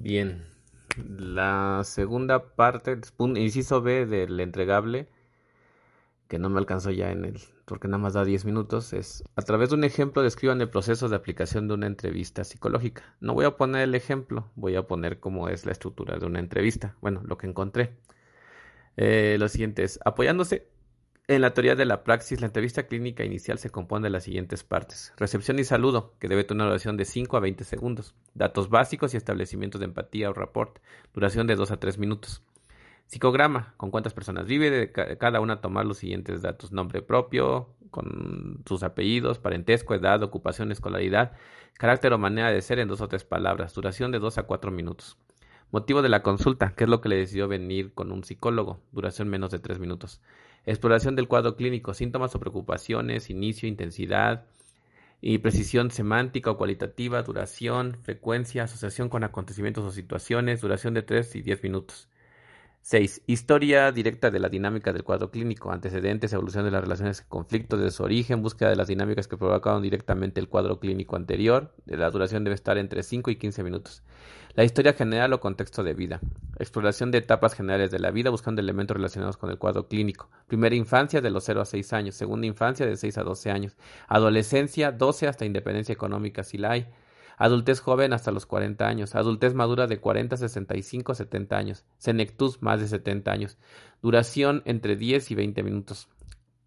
Bien, la segunda parte, inciso B del entregable, que no me alcanzó ya en el, porque nada más da 10 minutos, es a través de un ejemplo describan el proceso de aplicación de una entrevista psicológica. No voy a poner el ejemplo, voy a poner cómo es la estructura de una entrevista. Bueno, lo que encontré. Eh, lo siguiente es, apoyándose en la teoría de la praxis, la entrevista clínica inicial se compone de las siguientes partes. Recepción y saludo, que debe tener una duración de 5 a 20 segundos. Datos básicos y establecimientos de empatía o rapport, duración de 2 a 3 minutos. Psicograma, con cuántas personas vive, cada una tomar los siguientes datos. Nombre propio, con sus apellidos, parentesco, edad, ocupación, escolaridad, carácter o manera de ser en dos o tres palabras. Duración de 2 a 4 minutos. Motivo de la consulta, qué es lo que le decidió venir con un psicólogo. Duración menos de 3 minutos. Exploración del cuadro clínico, síntomas o preocupaciones, inicio, intensidad y precisión semántica o cualitativa, duración, frecuencia, asociación con acontecimientos o situaciones, duración de 3 y 10 minutos. 6. Historia directa de la dinámica del cuadro clínico, antecedentes, evolución de las relaciones, conflictos de su origen, búsqueda de las dinámicas que provocaron directamente el cuadro clínico anterior. La duración debe estar entre 5 y 15 minutos. La historia general o contexto de vida. Exploración de etapas generales de la vida buscando elementos relacionados con el cuadro clínico. Primera infancia de los 0 a 6 años. Segunda infancia de 6 a 12 años. Adolescencia 12 hasta independencia económica si la hay. Adultez joven hasta los 40 años. Adultez madura de 40 a 65 a 70 años. Senectus más de 70 años. Duración entre 10 y 20 minutos.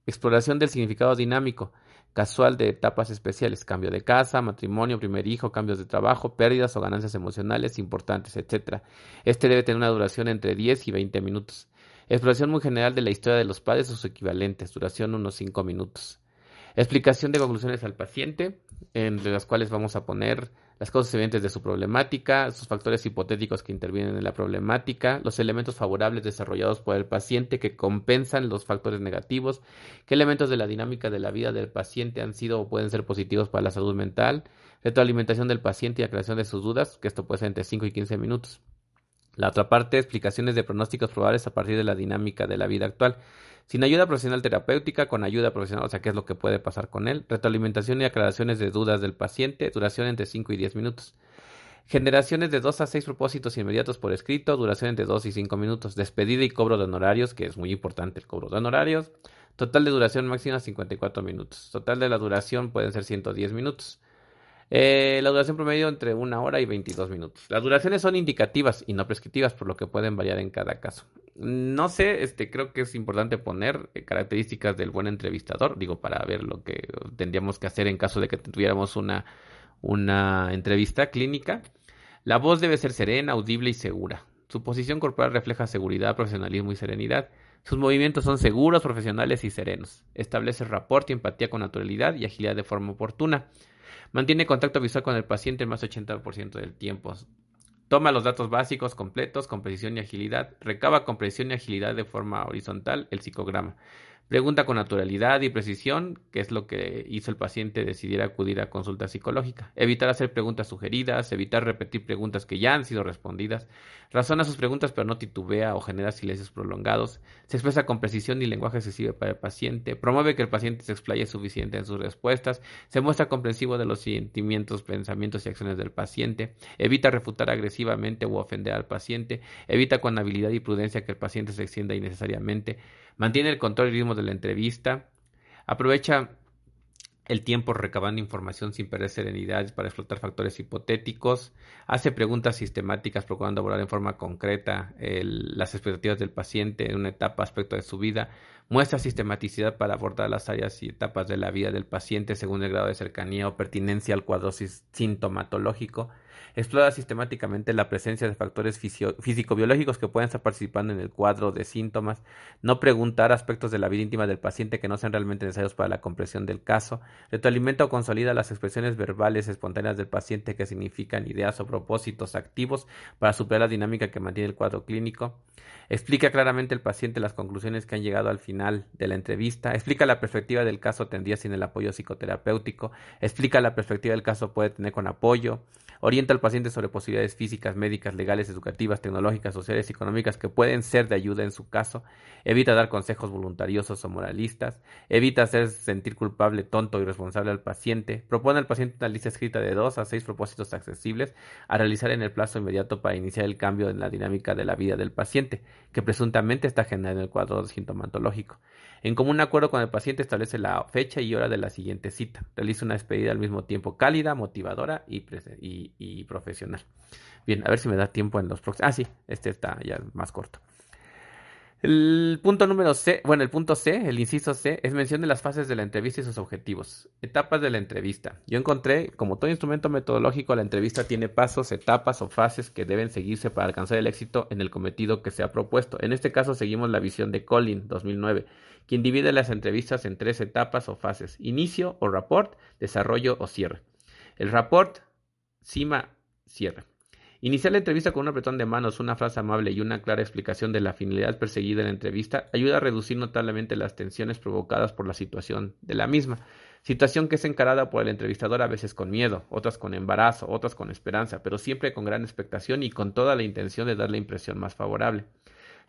Exploración del significado dinámico casual de etapas especiales, cambio de casa, matrimonio, primer hijo, cambios de trabajo, pérdidas o ganancias emocionales importantes, etc. Este debe tener una duración entre 10 y 20 minutos. Exploración muy general de la historia de los padres o sus equivalentes, duración unos 5 minutos. Explicación de conclusiones al paciente, entre las cuales vamos a poner las causas evidentes de su problemática, sus factores hipotéticos que intervienen en la problemática, los elementos favorables desarrollados por el paciente que compensan los factores negativos, qué elementos de la dinámica de la vida del paciente han sido o pueden ser positivos para la salud mental, retroalimentación del paciente y aclaración de sus dudas, que esto puede ser entre 5 y 15 minutos. La otra parte, explicaciones de pronósticos probables a partir de la dinámica de la vida actual. Sin ayuda profesional terapéutica, con ayuda profesional, o sea, qué es lo que puede pasar con él. Retroalimentación y aclaraciones de dudas del paciente, duración entre 5 y 10 minutos. Generaciones de 2 a 6 propósitos inmediatos por escrito, duración entre 2 y 5 minutos. Despedida y cobro de honorarios, que es muy importante el cobro de honorarios. Total de duración máxima 54 minutos. Total de la duración pueden ser 110 minutos. Eh, la duración promedio entre una hora y 22 minutos. Las duraciones son indicativas y no prescriptivas, por lo que pueden variar en cada caso. No sé, este, creo que es importante poner eh, características del buen entrevistador, digo, para ver lo que tendríamos que hacer en caso de que tuviéramos una, una entrevista clínica. La voz debe ser serena, audible y segura. Su posición corporal refleja seguridad, profesionalismo y serenidad. Sus movimientos son seguros, profesionales y serenos. Establece rapport y empatía con naturalidad y agilidad de forma oportuna. Mantiene contacto visual con el paciente más 80% del tiempo. Toma los datos básicos completos con precisión y agilidad. Recaba con precisión y agilidad de forma horizontal el psicograma. Pregunta con naturalidad y precisión, qué es lo que hizo el paciente decidiera acudir a consulta psicológica. Evitar hacer preguntas sugeridas, evitar repetir preguntas que ya han sido respondidas. Razona sus preguntas pero no titubea o genera silencios prolongados. Se expresa con precisión y lenguaje accesible para el paciente. Promueve que el paciente se explaye suficiente en sus respuestas. Se muestra comprensivo de los sentimientos, pensamientos y acciones del paciente. Evita refutar agresivamente o ofender al paciente. Evita con habilidad y prudencia que el paciente se extienda innecesariamente mantiene el control y ritmo de la entrevista, aprovecha el tiempo recabando información sin perder serenidad para explotar factores hipotéticos, hace preguntas sistemáticas procurando abordar en forma concreta las expectativas del paciente en una etapa, aspecto de su vida, muestra sistematicidad para abordar las áreas y etapas de la vida del paciente según el grado de cercanía o pertinencia al cuadro sintomatológico, Explora sistemáticamente la presencia de factores físico-biológicos que pueden estar participando en el cuadro de síntomas. No preguntar aspectos de la vida íntima del paciente que no sean realmente necesarios para la comprensión del caso. Retroalimenta o consolida las expresiones verbales espontáneas del paciente que significan ideas o propósitos activos para superar la dinámica que mantiene el cuadro clínico. Explica claramente el paciente las conclusiones que han llegado al final de la entrevista. Explica la perspectiva del caso tendría sin el apoyo psicoterapéutico. Explica la perspectiva del caso puede tener con apoyo. Orienta al paciente sobre posibilidades físicas, médicas, legales, educativas, tecnológicas, sociales y económicas que pueden ser de ayuda en su caso. Evita dar consejos voluntariosos o moralistas. Evita hacer sentir culpable, tonto y responsable al paciente. Propone al paciente una lista escrita de dos a seis propósitos accesibles a realizar en el plazo inmediato para iniciar el cambio en la dinámica de la vida del paciente, que presuntamente está generando el cuadro sintomatológico. En común acuerdo con el paciente establece la fecha y hora de la siguiente cita. Realiza una despedida al mismo tiempo cálida, motivadora y, y, profesional. Bien, a ver si me da tiempo en los próximos. Ah, sí, este está ya más corto. El punto número C, bueno, el punto C, el inciso C, es mención de las fases de la entrevista y sus objetivos. Etapas de la entrevista. Yo encontré, como todo instrumento metodológico, la entrevista tiene pasos, etapas o fases que deben seguirse para alcanzar el éxito en el cometido que se ha propuesto. En este caso seguimos la visión de Collin, 2009, quien divide las entrevistas en tres etapas o fases. Inicio o rapport, desarrollo o cierre. El rapport, cima, cierre. Iniciar la entrevista con un apretón de manos, una frase amable y una clara explicación de la finalidad perseguida en la entrevista ayuda a reducir notablemente las tensiones provocadas por la situación de la misma. Situación que es encarada por el entrevistador a veces con miedo, otras con embarazo, otras con esperanza, pero siempre con gran expectación y con toda la intención de dar la impresión más favorable.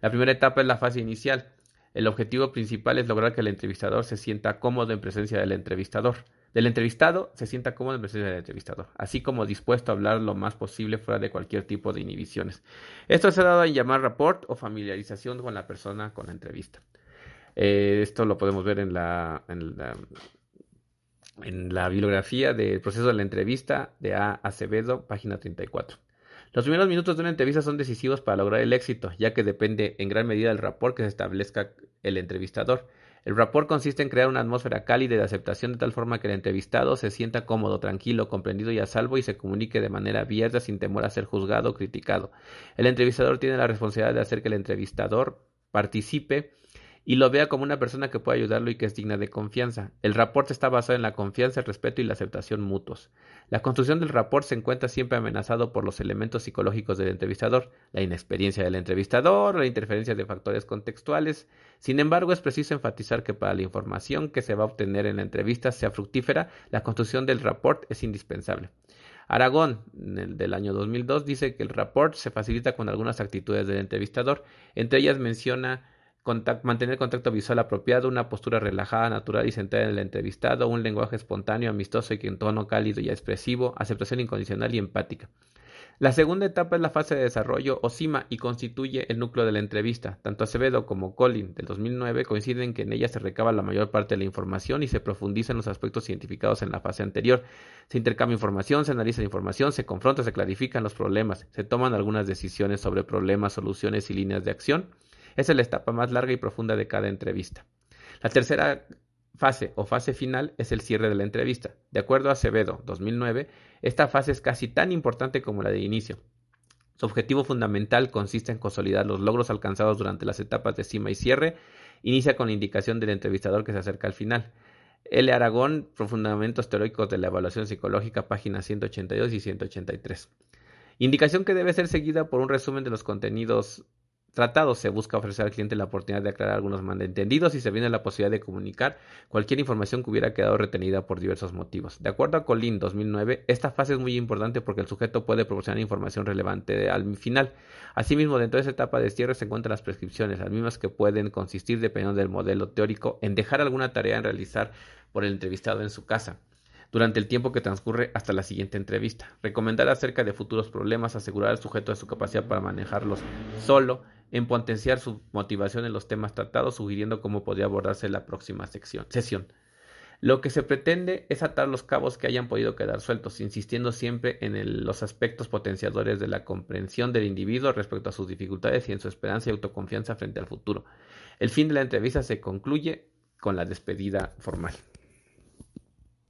La primera etapa es la fase inicial. El objetivo principal es lograr que el entrevistador se sienta cómodo en presencia del entrevistador del entrevistado se sienta cómodo en presencia del entrevistador, así como dispuesto a hablar lo más posible fuera de cualquier tipo de inhibiciones. Esto se ha dado en llamar rapport o familiarización con la persona con la entrevista. Eh, esto lo podemos ver en la, en la, en la bibliografía del proceso de la entrevista de A. Acevedo, página 34. Los primeros minutos de una entrevista son decisivos para lograr el éxito, ya que depende en gran medida del rapport que se establezca el entrevistador. El rapport consiste en crear una atmósfera cálida de aceptación de tal forma que el entrevistado se sienta cómodo, tranquilo, comprendido y a salvo y se comunique de manera abierta sin temor a ser juzgado o criticado. El entrevistador tiene la responsabilidad de hacer que el entrevistador participe y lo vea como una persona que puede ayudarlo y que es digna de confianza. El rapport está basado en la confianza, el respeto y la aceptación mutuos. La construcción del rapport se encuentra siempre amenazado por los elementos psicológicos del entrevistador, la inexperiencia del entrevistador, la interferencia de factores contextuales. Sin embargo, es preciso enfatizar que para la información que se va a obtener en la entrevista sea fructífera, la construcción del rapport es indispensable. Aragón, del año 2002, dice que el rapport se facilita con algunas actitudes del entrevistador. Entre ellas menciona mantener contacto visual apropiado, una postura relajada, natural y centrada en el entrevistado, un lenguaje espontáneo, amistoso y en tono cálido y expresivo, aceptación incondicional y empática. La segunda etapa es la fase de desarrollo o CIMA y constituye el núcleo de la entrevista. Tanto Acevedo como Collin del 2009 coinciden en que en ella se recaba la mayor parte de la información y se profundiza en los aspectos identificados en la fase anterior. Se intercambia información, se analiza la información, se confronta, se clarifican los problemas, se toman algunas decisiones sobre problemas, soluciones y líneas de acción esa es la etapa más larga y profunda de cada entrevista. La tercera fase o fase final es el cierre de la entrevista. De acuerdo a Acevedo, 2009, esta fase es casi tan importante como la de inicio. Su objetivo fundamental consiste en consolidar los logros alcanzados durante las etapas de cima y cierre. Inicia con la indicación del entrevistador que se acerca al final. L. Aragón, Fundamentos Teóricos de la Evaluación Psicológica, páginas 182 y 183. Indicación que debe ser seguida por un resumen de los contenidos tratado se busca ofrecer al cliente la oportunidad de aclarar algunos malentendidos y se viene la posibilidad de comunicar cualquier información que hubiera quedado retenida por diversos motivos. De acuerdo a Colin 2009, esta fase es muy importante porque el sujeto puede proporcionar información relevante al final. Asimismo, dentro de esa etapa de cierre se encuentran las prescripciones, las mismas que pueden consistir, dependiendo del modelo teórico, en dejar alguna tarea en realizar por el entrevistado en su casa durante el tiempo que transcurre hasta la siguiente entrevista. Recomendar acerca de futuros problemas, asegurar al sujeto de su capacidad para manejarlos solo, en potenciar su motivación en los temas tratados, sugiriendo cómo podría abordarse la próxima sección, sesión. Lo que se pretende es atar los cabos que hayan podido quedar sueltos, insistiendo siempre en los aspectos potenciadores de la comprensión del individuo respecto a sus dificultades y en su esperanza y autoconfianza frente al futuro. El fin de la entrevista se concluye con la despedida formal.